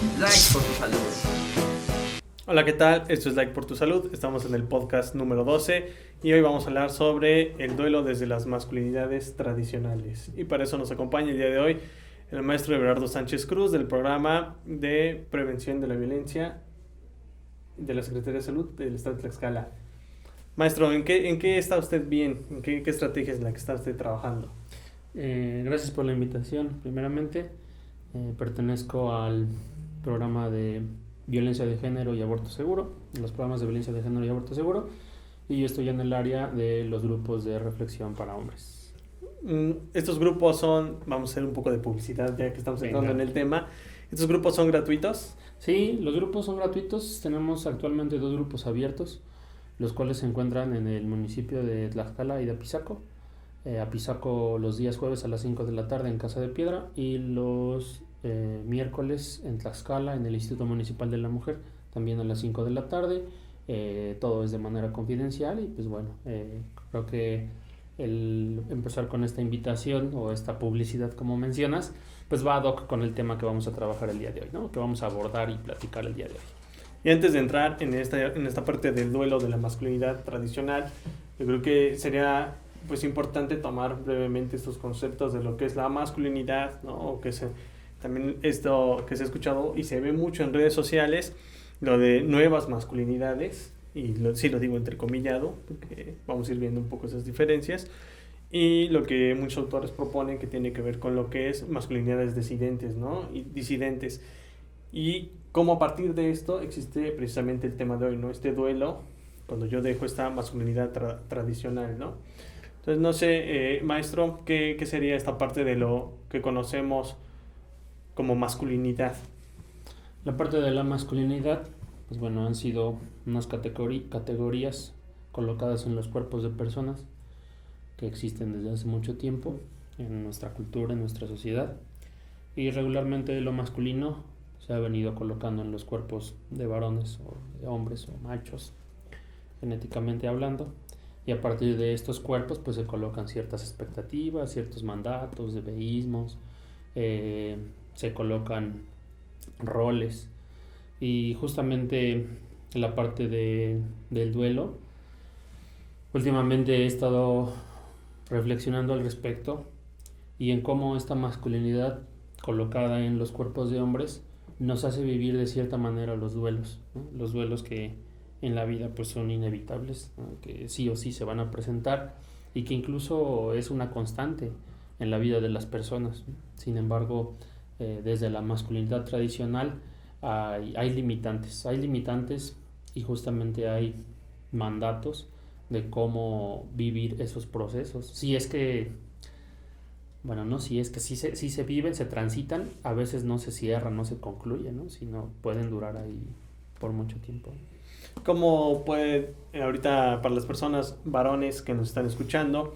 Like por tu salud. Hola, ¿qué tal? Esto es Like por tu salud. Estamos en el podcast número 12 y hoy vamos a hablar sobre el duelo desde las masculinidades tradicionales. Y para eso nos acompaña el día de hoy el maestro Everardo Sánchez Cruz del programa de prevención de la violencia de la Secretaría de Salud del Estado de Tlaxcala. Maestro, ¿en qué, en qué está usted bien? ¿En qué, qué estrategia es en la que está usted trabajando? Eh, gracias por la invitación. Primeramente, eh, pertenezco al programa de violencia de género y aborto seguro, los programas de violencia de género y aborto seguro, y yo estoy en el área de los grupos de reflexión para hombres. Mm, Estos grupos son, vamos a hacer un poco de publicidad ya que estamos Venga. entrando en el tema. ¿Estos grupos son gratuitos? Sí, los grupos son gratuitos. Tenemos actualmente dos grupos abiertos, los cuales se encuentran en el municipio de Tlaxcala y de Apizaco. Eh, Apizaco los días jueves a las 5 de la tarde en Casa de Piedra y los eh, miércoles en Tlaxcala en el Instituto Municipal de la Mujer también a las 5 de la tarde. Eh, todo es de manera confidencial y pues bueno, eh, creo que el empezar con esta invitación o esta publicidad como mencionas, pues va ad hoc con el tema que vamos a trabajar el día de hoy, ¿no? Que vamos a abordar y platicar el día de hoy. Y antes de entrar en esta, en esta parte del duelo de la masculinidad tradicional, yo creo que sería pues importante tomar brevemente estos conceptos de lo que es la masculinidad, ¿no? O que se, también esto que se ha escuchado y se ve mucho en redes sociales, lo de nuevas masculinidades, y lo, sí lo digo entrecomillado, porque vamos a ir viendo un poco esas diferencias, y lo que muchos autores proponen que tiene que ver con lo que es masculinidades disidentes, ¿no? Y disidentes. Y cómo a partir de esto existe precisamente el tema de hoy, ¿no? Este duelo, cuando yo dejo esta masculinidad tra- tradicional, ¿no? Entonces, no sé, eh, maestro, ¿qué, ¿qué sería esta parte de lo que conocemos como masculinidad? La parte de la masculinidad, pues bueno, han sido unas categorías colocadas en los cuerpos de personas que existen desde hace mucho tiempo en nuestra cultura, en nuestra sociedad. Y regularmente lo masculino se ha venido colocando en los cuerpos de varones o de hombres o machos, genéticamente hablando. Y a partir de estos cuerpos pues se colocan ciertas expectativas, ciertos mandatos, debeísmos, eh, se colocan roles. Y justamente la parte de, del duelo, últimamente he estado reflexionando al respecto y en cómo esta masculinidad colocada en los cuerpos de hombres nos hace vivir de cierta manera los duelos, los duelos que en la vida pues son inevitables, que sí o sí se van a presentar y que incluso es una constante en la vida de las personas. Sin embargo, eh, desde la masculinidad tradicional hay, hay limitantes, hay limitantes y justamente hay mandatos de cómo vivir esos procesos. Si es que, bueno, no, si es que sí se, sí se viven, se transitan, a veces no se cierran, no se concluyen, ¿no? sino pueden durar ahí por mucho tiempo. ¿Cómo puede, eh, ahorita para las personas varones que nos están escuchando,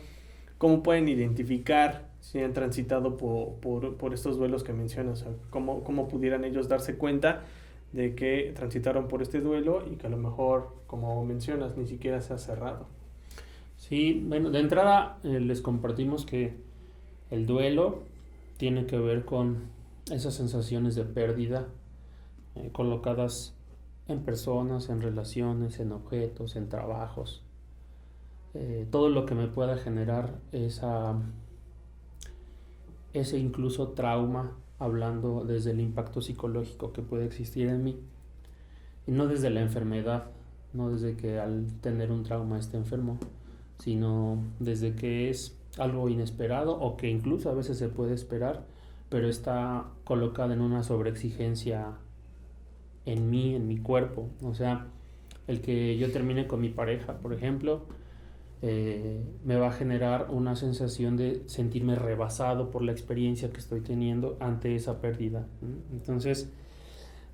cómo pueden identificar si han transitado por, por, por estos duelos que mencionas? O sea, ¿cómo, ¿Cómo pudieran ellos darse cuenta de que transitaron por este duelo y que a lo mejor, como mencionas, ni siquiera se ha cerrado? Sí, bueno, de entrada eh, les compartimos que el duelo tiene que ver con esas sensaciones de pérdida eh, colocadas en personas, en relaciones, en objetos, en trabajos. Eh, todo lo que me pueda generar esa, ese incluso trauma, hablando desde el impacto psicológico que puede existir en mí, y no desde la enfermedad, no desde que al tener un trauma esté enfermo, sino desde que es algo inesperado o que incluso a veces se puede esperar, pero está colocada en una sobreexigencia en mí, en mi cuerpo. O sea, el que yo termine con mi pareja, por ejemplo, eh, me va a generar una sensación de sentirme rebasado por la experiencia que estoy teniendo ante esa pérdida. Entonces,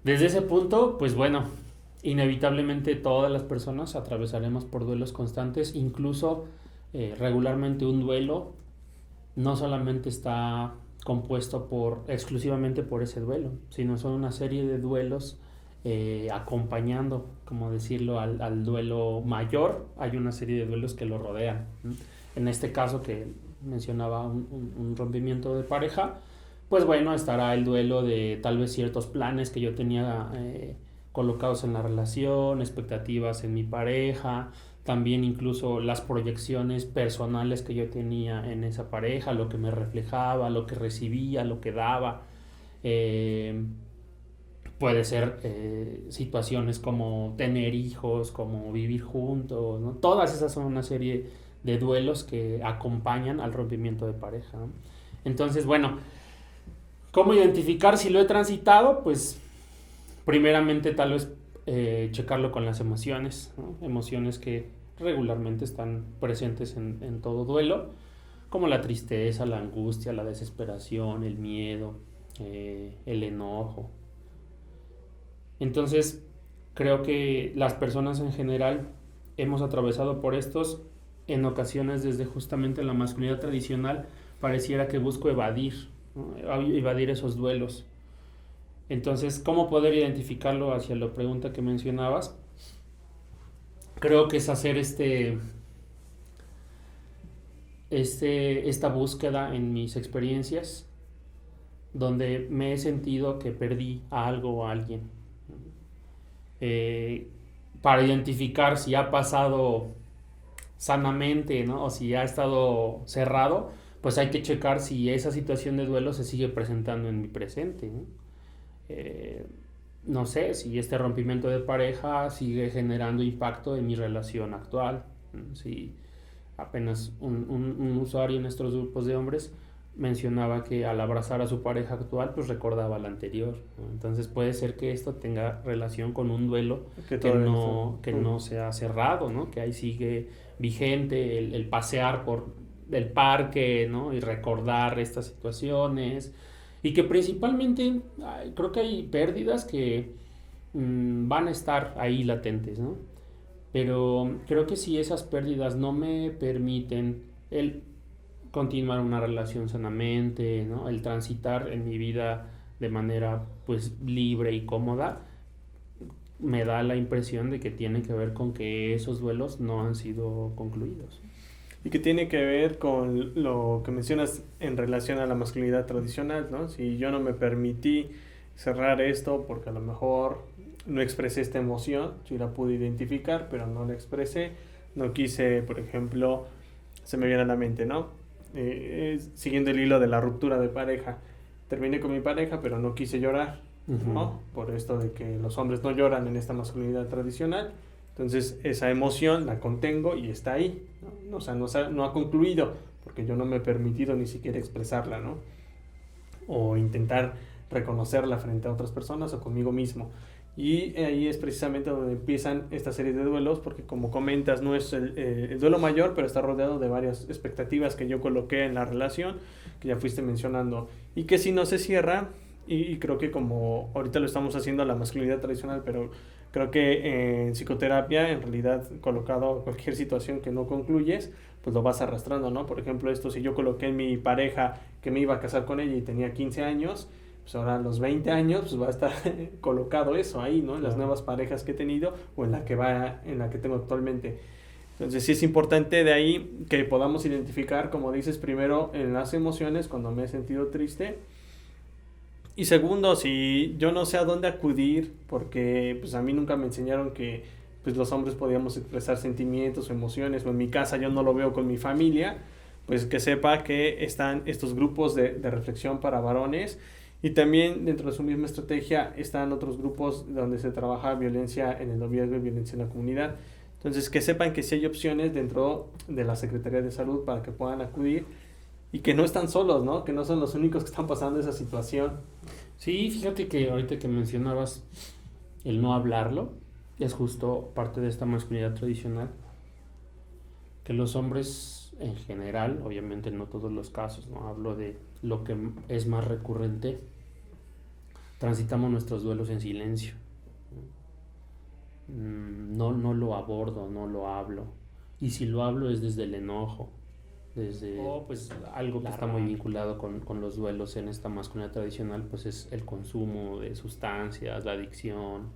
desde ese punto, pues bueno, inevitablemente todas las personas atravesaremos por duelos constantes, incluso eh, regularmente un duelo no solamente está compuesto por exclusivamente por ese duelo, sino son una serie de duelos eh, acompañando, como decirlo, al, al, duelo mayor, hay una serie de duelos que lo rodean. En este caso que mencionaba un, un, un rompimiento de pareja, pues bueno, estará el duelo de tal vez ciertos planes que yo tenía eh, colocados en la relación, expectativas en mi pareja, también incluso las proyecciones personales que yo tenía en esa pareja, lo que me reflejaba, lo que recibía, lo que daba. Eh, puede ser eh, situaciones como tener hijos, como vivir juntos. Todas esas son una serie de duelos que acompañan al rompimiento de pareja. Entonces, bueno, ¿cómo identificar si lo he transitado? Pues primeramente tal vez eh, checarlo con las emociones, emociones que regularmente están presentes en, todo duelo, como la tristeza, la angustia, la desesperación, el miedo, eh, el enojo. Entonces, creo que las personas en general hemos atravesado por estos en ocasiones desde justamente la masculinidad tradicional pareciera que busco evadir, evadir esos duelos. Entonces, ¿cómo poder identificarlo hacia la pregunta que mencionabas? Creo que es hacer este, este, esta búsqueda en mis experiencias, donde me he sentido que perdí algo o a alguien. Eh, para identificar si ha pasado sanamente, ¿no? O si ha estado cerrado, pues hay que checar si esa situación de duelo se sigue presentando en mi presente, ¿no? Eh, sé, si este rompimiento de pareja sigue generando impacto en mi relación actual, si apenas un, un, usuario en estos grupos de hombres mencionaba que al abrazar a su pareja actual, pues recordaba la anterior. Entonces puede ser que esto tenga relación con un duelo que, no, que no se ha cerrado, ¿no? Que ahí sigue vigente el, pasear por el parque, ¿no? Y recordar estas situaciones. Y que principalmente creo que hay pérdidas que mm, van a estar ahí latentes, ¿no? Pero creo que si esas pérdidas no me permiten el continuar una relación sanamente, ¿no? El transitar en mi vida de manera pues libre y cómoda, me da la impresión de que tiene que ver con que esos duelos no han sido concluidos. Y que tiene que ver con lo que mencionas en relación a la masculinidad tradicional, ¿no? Si yo no me permití cerrar esto porque a lo mejor no expresé esta emoción, si la pude identificar, pero no la expresé, no quise, por ejemplo, se me viene a la mente, ¿no? Eh, siguiendo el hilo de la ruptura de pareja, terminé con mi pareja, pero no quise llorar ¿no? Por esto de que los hombres no lloran en esta masculinidad tradicional. Entonces esa emoción la contengo y está ahí, ¿no? O sea, no, no ha concluido porque yo no me he permitido ni siquiera expresarla, ¿no? O intentar reconocerla frente a otras personas o conmigo mismo. Y ahí es precisamente donde empiezan esta serie de duelos, porque como comentas, no es el, eh, el, duelo mayor, pero está rodeado de varias expectativas que yo coloqué en la relación, que ya fuiste mencionando, y que si no se cierra, y, creo que como ahorita lo estamos haciendo a la masculinidad tradicional, pero creo que en psicoterapia, en realidad, colocado cualquier situación que no concluyes, pues lo vas arrastrando, ¿no? Por ejemplo, esto, si yo coloqué en mi pareja que me iba a casar con ella y tenía 15 años, pues ahora a los 20 años, pues va a estar colocado eso ahí, ¿no? En las nuevas parejas que he tenido o en la que va, en la que tengo actualmente. Entonces sí es importante de ahí que podamos identificar, como dices, primero en las emociones, cuando me he sentido triste, y segundo, si yo no sé a dónde acudir, porque pues a mí nunca me enseñaron que pues los hombres podíamos expresar sentimientos o emociones, o en mi casa yo no lo veo con mi familia, pues que sepa que están estos grupos de, de reflexión para varones y también dentro de su misma estrategia están otros grupos donde se trabaja violencia en el noviazgo y violencia en la comunidad. Entonces, que sepan que sí hay opciones dentro de la Secretaría de Salud para que puedan acudir y que no están solos, ¿no? Que no son los únicos que están pasando esa situación. Sí, fíjate que ahorita que mencionabas el no hablarlo, es justo parte de esta masculinidad tradicional, que los hombres en general, obviamente no todos los casos, no hablo de lo que es más recurrente, transitamos nuestros duelos en silencio. Mm, no, no lo abordo, no lo hablo. Y si lo hablo es desde el enojo, desde pues algo que está muy vinculado con, con, los duelos en esta masculinidad tradicional pues es el consumo de sustancias la adicción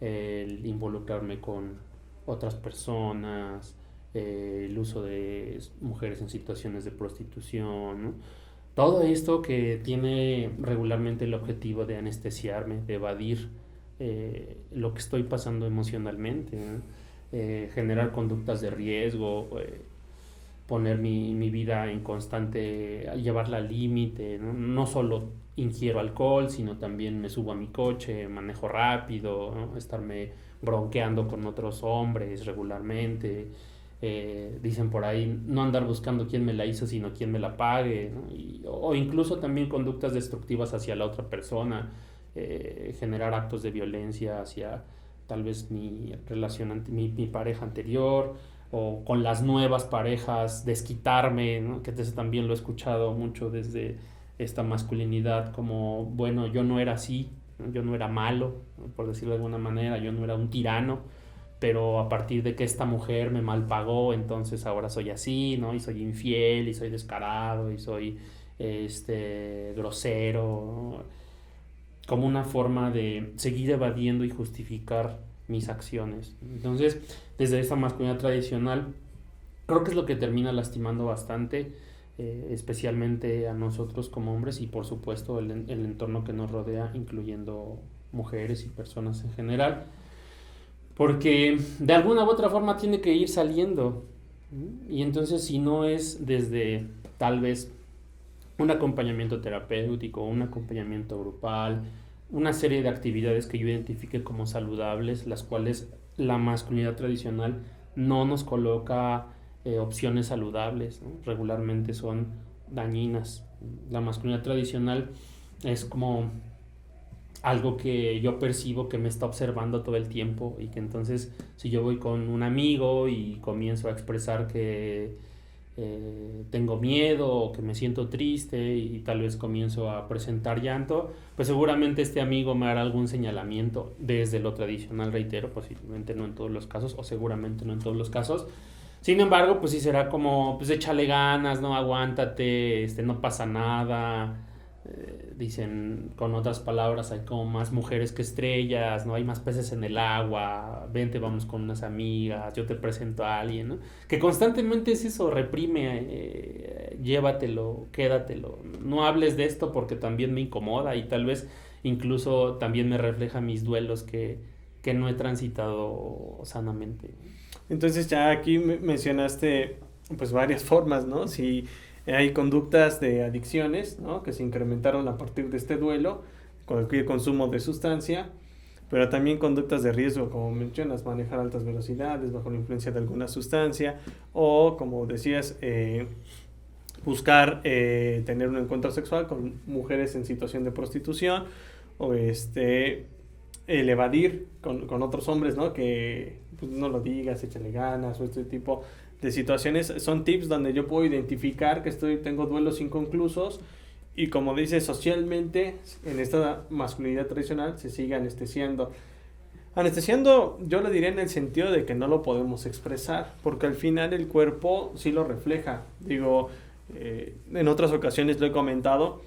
el involucrarme con otras personas el uso de mujeres en situaciones de prostitución todo esto que tiene regularmente el objetivo de anestesiarme, de evadir eh, lo que estoy pasando emocionalmente, eh, generar conductas de riesgo, eh, poner mi, mi, vida en constante, llevarla al límite, ¿no? solo ingiero alcohol, sino también me subo a mi coche, manejo rápido, estarme bronqueando con otros hombres regularmente. Eh, dicen por ahí, no andar buscando quién me la hizo, sino quién me la pague, o incluso también conductas destructivas hacia la otra persona, eh, generar actos de violencia hacia tal vez mi relación, mi, pareja anterior, o con las nuevas parejas, desquitarme, que eso también lo he escuchado mucho desde esta masculinidad, como, bueno, yo no era así, yo no era malo, por decirlo de alguna manera, yo no era un tirano, pero a partir de que esta mujer me malpagó, entonces ahora soy así, ¿no? Y soy infiel, y soy descarado, y soy este, grosero, como una forma de seguir evadiendo y justificar mis acciones. Entonces, desde esta masculinidad tradicional, creo que es lo que termina lastimando bastante, eh, especialmente a nosotros como hombres y por supuesto el, el entorno que nos rodea, incluyendo mujeres y personas en general porque de alguna u otra forma tiene que ir saliendo. Y entonces si no es desde tal vez un acompañamiento terapéutico, un acompañamiento grupal, una serie de actividades que yo identifique como saludables, las cuales la masculinidad tradicional no nos coloca eh, opciones saludables, regularmente son dañinas. La masculinidad tradicional es como algo que yo percibo que me está observando todo el tiempo y que entonces si yo voy con un amigo y comienzo a expresar que eh, tengo miedo o que me siento triste y tal vez comienzo a presentar llanto, pues seguramente este amigo me hará algún señalamiento desde lo tradicional, reitero, posiblemente no en todos los casos o seguramente no en todos los casos. Sin embargo, pues sí será como, pues échale ganas, no aguántate, este, no pasa nada, eh, dicen con otras palabras, hay como más mujeres que estrellas, ¿no? Hay más peces en el agua, vente, vamos con unas amigas, yo te presento a alguien, ¿no? Que constantemente es eso, reprime, eh, llévatelo, quédatelo, no hables de esto porque también me incomoda y tal vez incluso también me refleja mis duelos que, que no he transitado sanamente. Entonces ya aquí mencionaste pues varias formas, ¿no? Si hay conductas de adicciones ¿no? que se incrementaron a partir de este duelo, el consumo de sustancia, pero también conductas de riesgo, como mencionas, manejar altas velocidades bajo la influencia de alguna sustancia, o como decías, eh, buscar eh, tener un encuentro sexual con mujeres en situación de prostitución, o este, el evadir con, con otros hombres, ¿no? Que pues, no lo digas, échale ganas, o este tipo de situaciones, son tips donde yo puedo identificar que estoy, tengo duelos inconclusos y como dice socialmente en esta masculinidad tradicional se sigue anestesiando. Anestesiando yo lo diría en el sentido de que no lo podemos expresar, porque al final el cuerpo sí lo refleja. Digo, eh, en otras ocasiones lo he comentado,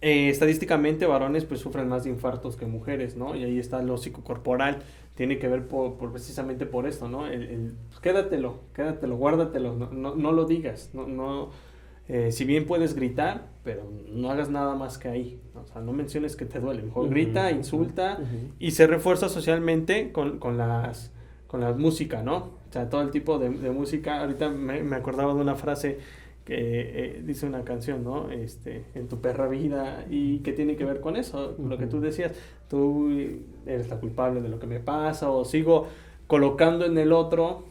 eh, estadísticamente varones pues sufren más de infartos que mujeres, ¿no? Y ahí está lo psicocorporal tiene que ver por, precisamente por esto, ¿no? El, el, pues, quédatelo, quédatelo, guárdatelo, no, no, no lo digas, no, no eh, si bien puedes gritar, pero no hagas nada más que ahí, o sea, no menciones que te duele, mejor grita, insulta y se refuerza socialmente con, con, las, con la música, ¿no? O sea, todo el tipo de, de música, ahorita me, me acordaba de una frase que eh, dice una canción, ¿no? Este, en tu perra vida y que tiene que ver con eso, lo que tú decías, tú eres la culpable de lo que me pasa o sigo colocando en el otro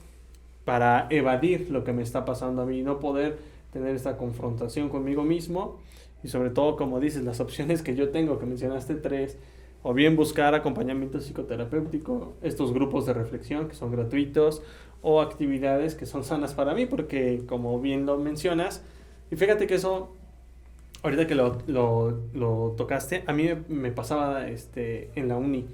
para evadir lo que me está pasando a mí, no poder tener esta confrontación conmigo mismo. Y sobre todo, como dices, las opciones que yo tengo, que mencionaste tres, o bien buscar acompañamiento psicoterapéutico, estos grupos de reflexión que son gratuitos, o actividades que son sanas para mí, porque como bien lo mencionas, y fíjate que eso, ahorita que lo, lo, lo tocaste, a mí me pasaba este, en la uni,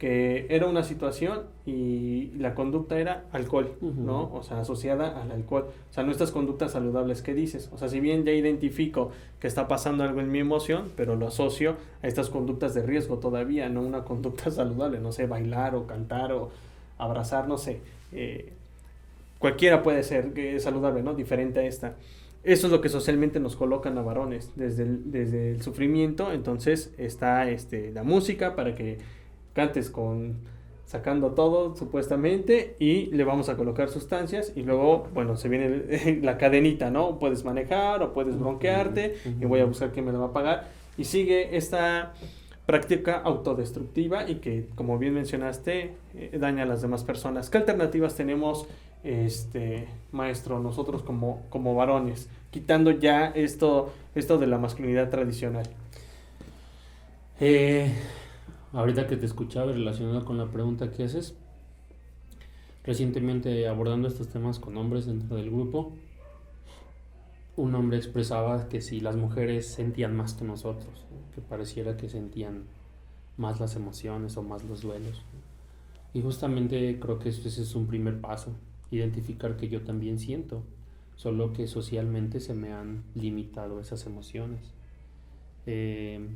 que era una situación y la conducta era alcohol, uh -huh. ¿no? O sea, asociada al alcohol. O sea, no estas conductas saludables que dices. O sea, si bien ya identifico que está pasando algo en mi emoción, pero lo asocio a estas conductas de riesgo todavía, no una conducta saludable, no sé, bailar o cantar o abrazar, no sé. Eh, cualquiera puede ser saludable, ¿no? Diferente a esta. eso es lo que socialmente nos colocan a varones desde el, desde el sufrimiento. Entonces está este, la música para que cantes con sacando todo supuestamente y le vamos a colocar sustancias y luego, bueno, se viene la cadenita, ¿no? Puedes manejar o puedes bronquearte y voy a buscar quién me lo va a pagar. Y sigue esta práctica autodestructiva y que, como bien mencionaste, eh, daña a las demás personas. ¿Qué alternativas tenemos, este maestro, nosotros como, como varones, quitando ya esto, esto de la masculinidad tradicional? Eh, ahorita que te escuchaba relacionado con la pregunta que haces, recientemente abordando estos temas con hombres dentro del grupo, un hombre expresaba que si las mujeres sentían más que nosotros, que pareciera que sentían más las emociones o más los duelos. Y justamente creo que ese es un primer paso, identificar que yo también siento, solo que socialmente se me han limitado esas emociones. Eh,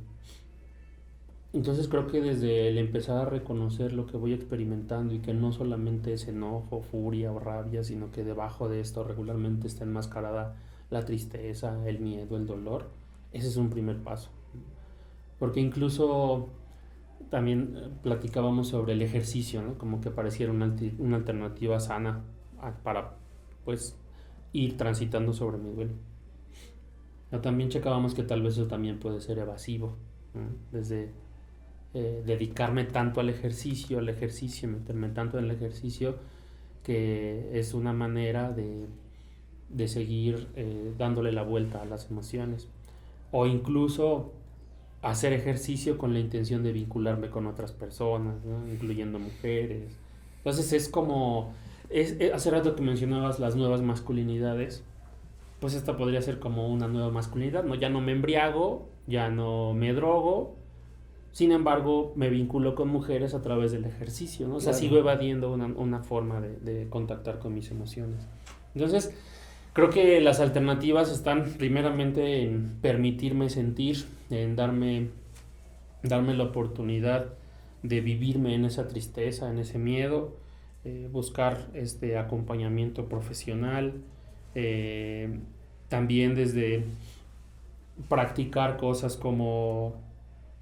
entonces creo que desde el empezar a reconocer lo que voy experimentando y que no solamente es enojo, furia o rabia, sino que debajo de esto regularmente está enmascarada la tristeza, el miedo, el dolor, ese es un primer paso. Porque incluso también eh, platicábamos sobre el ejercicio, ¿no? como que pareciera una, una alternativa sana para pues ir transitando sobre mi duelo. también checábamos que tal vez eso también puede ser evasivo, desde eh, dedicarme tanto al ejercicio, al ejercicio, meterme tanto en el ejercicio, que es una manera de, de seguir eh, dándole la vuelta a las emociones. O incluso hacer ejercicio con la intención de vincularme con otras personas, incluyendo mujeres. Entonces es como, es, eh, hace rato que mencionabas las nuevas masculinidades, pues esta podría ser como una nueva masculinidad, ¿no? Ya no me embriago, ya no me drogo, sin embargo, me vinculo con mujeres a través del ejercicio, ¿no? O sea, sigo evadiendo una, una forma de, de, contactar con mis emociones. Entonces, creo que las alternativas están primeramente en permitirme sentir, en darme, darme la oportunidad de vivirme en esa tristeza, en ese miedo, eh, buscar este acompañamiento profesional, eh, también desde practicar cosas como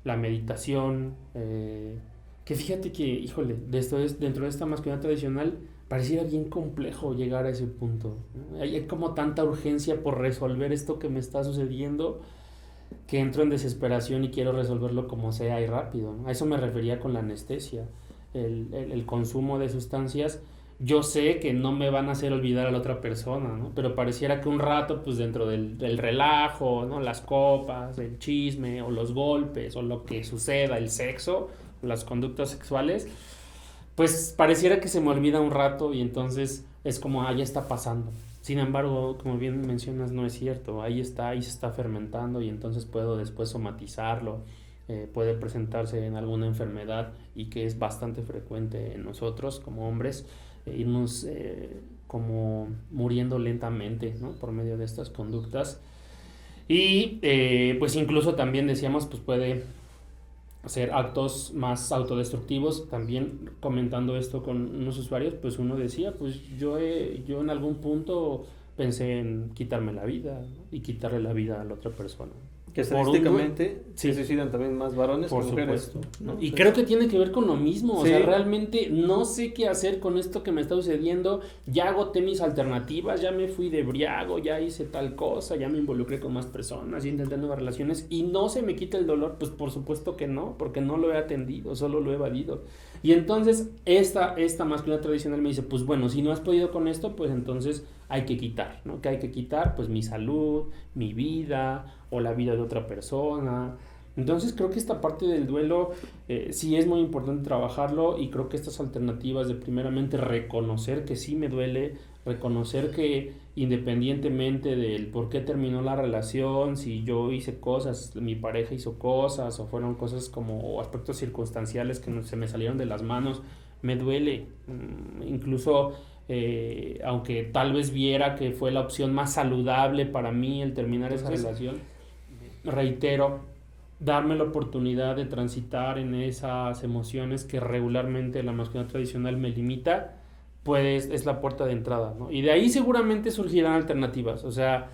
la meditación, eh, que fíjate que, híjole, de dentro de esta masculinidad tradicional pareciera bien complejo llegar a ese punto. Hay, como tanta urgencia por resolver esto que me está sucediendo que entro en desesperación y quiero resolverlo como sea y rápido. A eso me refería con la anestesia. El, el, consumo de sustancias, yo sé que no me van a hacer olvidar a la otra persona, ¿no? Pero pareciera que un rato, pues dentro del, del relajo, ¿no? Las copas, el chisme, o los golpes, o lo que suceda, el sexo, las conductas sexuales, pues pareciera que se me olvida un rato y entonces es como, ah, ya está pasando. Sin embargo, como bien mencionas, no es cierto. Ahí está, ahí se está fermentando y entonces puedo después somatizarlo. Eh, puede presentarse en alguna enfermedad y que es bastante frecuente en nosotros como hombres, irnos eh, como muriendo lentamente ¿no? por medio de estas conductas. Y pues incluso también decíamos, pues puede hacer actos más autodestructivos. También comentando esto con unos usuarios, pues uno decía, pues yo, yo en algún punto pensé en quitarme la vida y quitarle la vida a la otra persona. Que estadísticamente se suicidan también más varones que mujeres. Y creo que tiene que ver con lo mismo. O sea, realmente no sé qué hacer con esto que me está sucediendo. Ya agoté mis alternativas, ya me fui de briago, ya hice tal cosa, ya me involucré con más personas, ya intenté nuevas relaciones y no se me quita el dolor. Pues por supuesto que no, porque no lo he atendido, solo lo he evadido. Y entonces esta, esta masculinidad tradicional me dice, pues bueno, si no has podido con esto, pues entonces hay que quitar, ¿no? Que hay que quitar, pues mi salud, mi vida o la vida de otra persona. Entonces creo que esta parte del duelo eh, sí es muy importante trabajarlo y creo que estas alternativas de primeramente reconocer que sí me duele, reconocer que independientemente del por qué terminó la relación, si yo hice cosas, mi pareja hizo cosas o fueron cosas como aspectos circunstanciales que se me salieron de las manos, me duele. Mm, incluso eh, aunque tal vez viera que fue la opción más saludable para mí el terminar esa relación reitero, darme la oportunidad de transitar en esas emociones que regularmente la masculinidad tradicional me limita, pues es la puerta de entrada, ¿no? Y de ahí seguramente surgirán alternativas, o sea,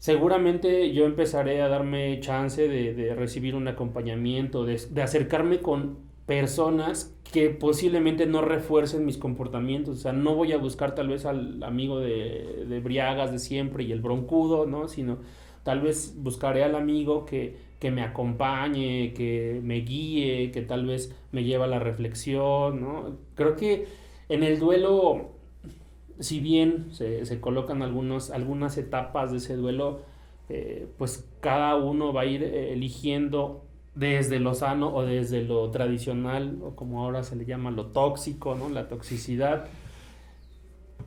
seguramente yo empezaré a darme chance de, recibir un acompañamiento, de, acercarme con personas que posiblemente no refuercen mis comportamientos. O sea, no voy a buscar tal vez al amigo de, de Briagas de siempre y el broncudo, ¿no? Sino tal vez buscaré al amigo que, que me acompañe, que me guíe, que tal vez me lleve a la reflexión, ¿no? Creo que en el duelo si bien se, colocan algunos, algunas etapas de ese duelo, eh, pues cada uno va a ir eh, eligiendo desde lo sano o desde lo tradicional, o como ahora se le llama lo tóxico, ¿no? La toxicidad,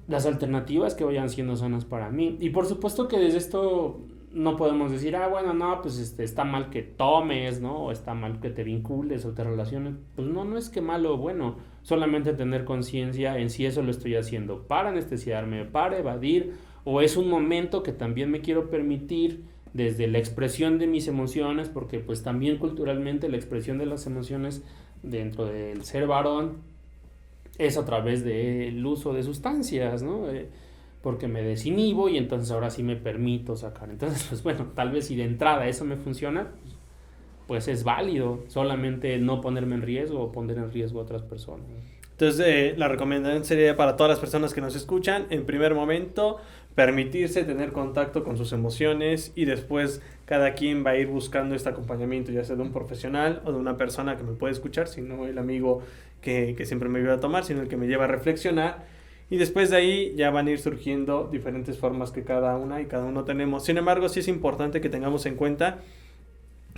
las alternativas que vayan siendo sanas para mí. Y por supuesto que desde esto no podemos decir, ah, bueno, no, pues este, está mal que tomes, ¿no? O está mal que te vincules o te relaciones. Pues no, no es que malo o bueno, solamente tener conciencia en si eso lo estoy haciendo para anestesiarme, para evadir, o es un momento que también me quiero permitir desde la expresión de mis emociones, porque pues también culturalmente la expresión de las emociones dentro del ser varón es a través del uso de sustancias, ¿no? Eh, porque me desinhibo y entonces ahora sí me permito sacar. Entonces, pues bueno, tal vez si de entrada eso me funciona, pues es válido, solamente no ponerme en riesgo o poner en riesgo a otras personas. Entonces, eh, la recomendación sería para todas las personas que nos escuchan, en primer momento, permitirse tener contacto con sus emociones y después cada quien va a ir buscando este acompañamiento, ya sea de un profesional o de una persona que me puede escuchar, si no el amigo que, que siempre me ayuda a tomar, sino el que me lleva a reflexionar y después de ahí ya van a ir surgiendo diferentes formas que cada una y cada uno tenemos. Sin embargo, sí es importante que tengamos en cuenta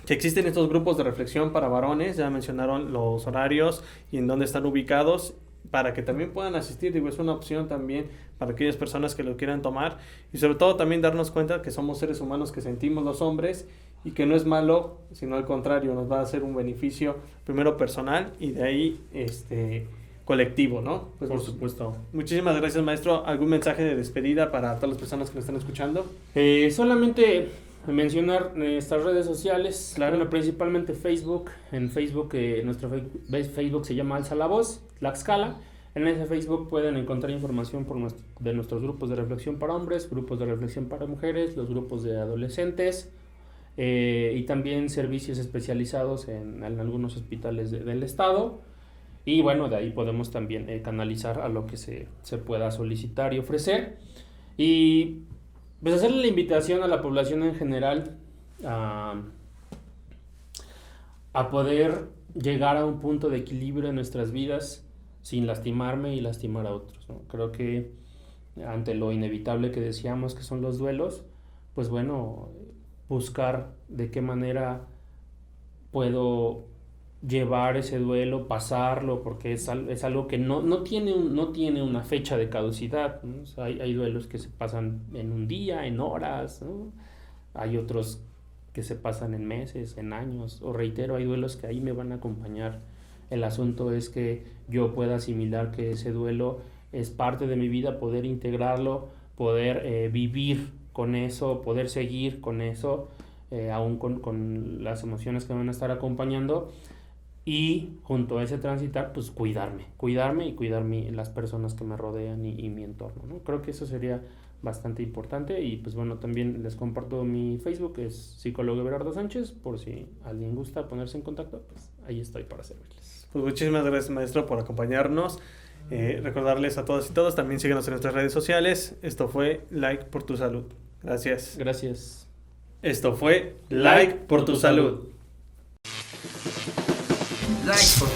que existen estos grupos de reflexión para varones, ya mencionaron los horarios y en dónde están ubicados, para que también puedan asistir, digo, es una opción también para aquellas personas que lo quieran tomar y sobre todo también darnos cuenta que somos seres humanos que sentimos los hombres y que no es malo, sino al contrario, nos va a hacer un beneficio primero personal y de ahí este colectivo, ¿no? Pues Por supuesto. Muchísimas gracias, maestro. ¿Algún mensaje de despedida para todas las personas que nos están escuchando? Eh, solamente mencionar nuestras redes sociales, claro. principalmente Facebook. En Facebook, eh, nuestro Facebook se llama Alza la Voz, Tlaxcala. En ese Facebook pueden encontrar información por de nuestros grupos de reflexión para hombres, grupos de reflexión para mujeres, los grupos de adolescentes eh, y también servicios especializados en, algunos hospitales del estado. Y bueno, de ahí podemos también eh, canalizar a lo que se, pueda solicitar y ofrecer. Y pues hacerle la invitación a la población en general a, poder llegar a un punto de equilibrio en nuestras vidas sin lastimarme y lastimar a otros. Creo que ante lo inevitable que decíamos que son los duelos, pues bueno, buscar de qué manera puedo llevar ese duelo, pasarlo, porque es, es algo que no, no, tiene un, no tiene una fecha de caducidad. hay, hay, duelos que se pasan en un día, en horas, hay otros que se pasan en meses, en años, o reitero, hay duelos que ahí me van a acompañar. El asunto es que yo pueda asimilar que ese duelo es parte de mi vida, poder integrarlo, poder eh, vivir con eso, poder seguir con eso, eh, aún con, con las emociones que me van a estar acompañando y junto a ese transitar, pues cuidarme, cuidarme y cuidar mi, las personas que me rodean y, mi entorno, ¿no? Creo que eso sería bastante importante y pues bueno, también les comparto mi Facebook, es psicólogo Everardo Sánchez, por si alguien gusta ponerse en contacto, pues ahí estoy para servirles. Pues muchísimas gracias maestro por acompañarnos. Eh, recordarles a todos y todos, también síguenos en nuestras redes sociales. Esto fue Like por tu salud. Gracias. Gracias. Esto fue Like por tu salud. Like por tu salud.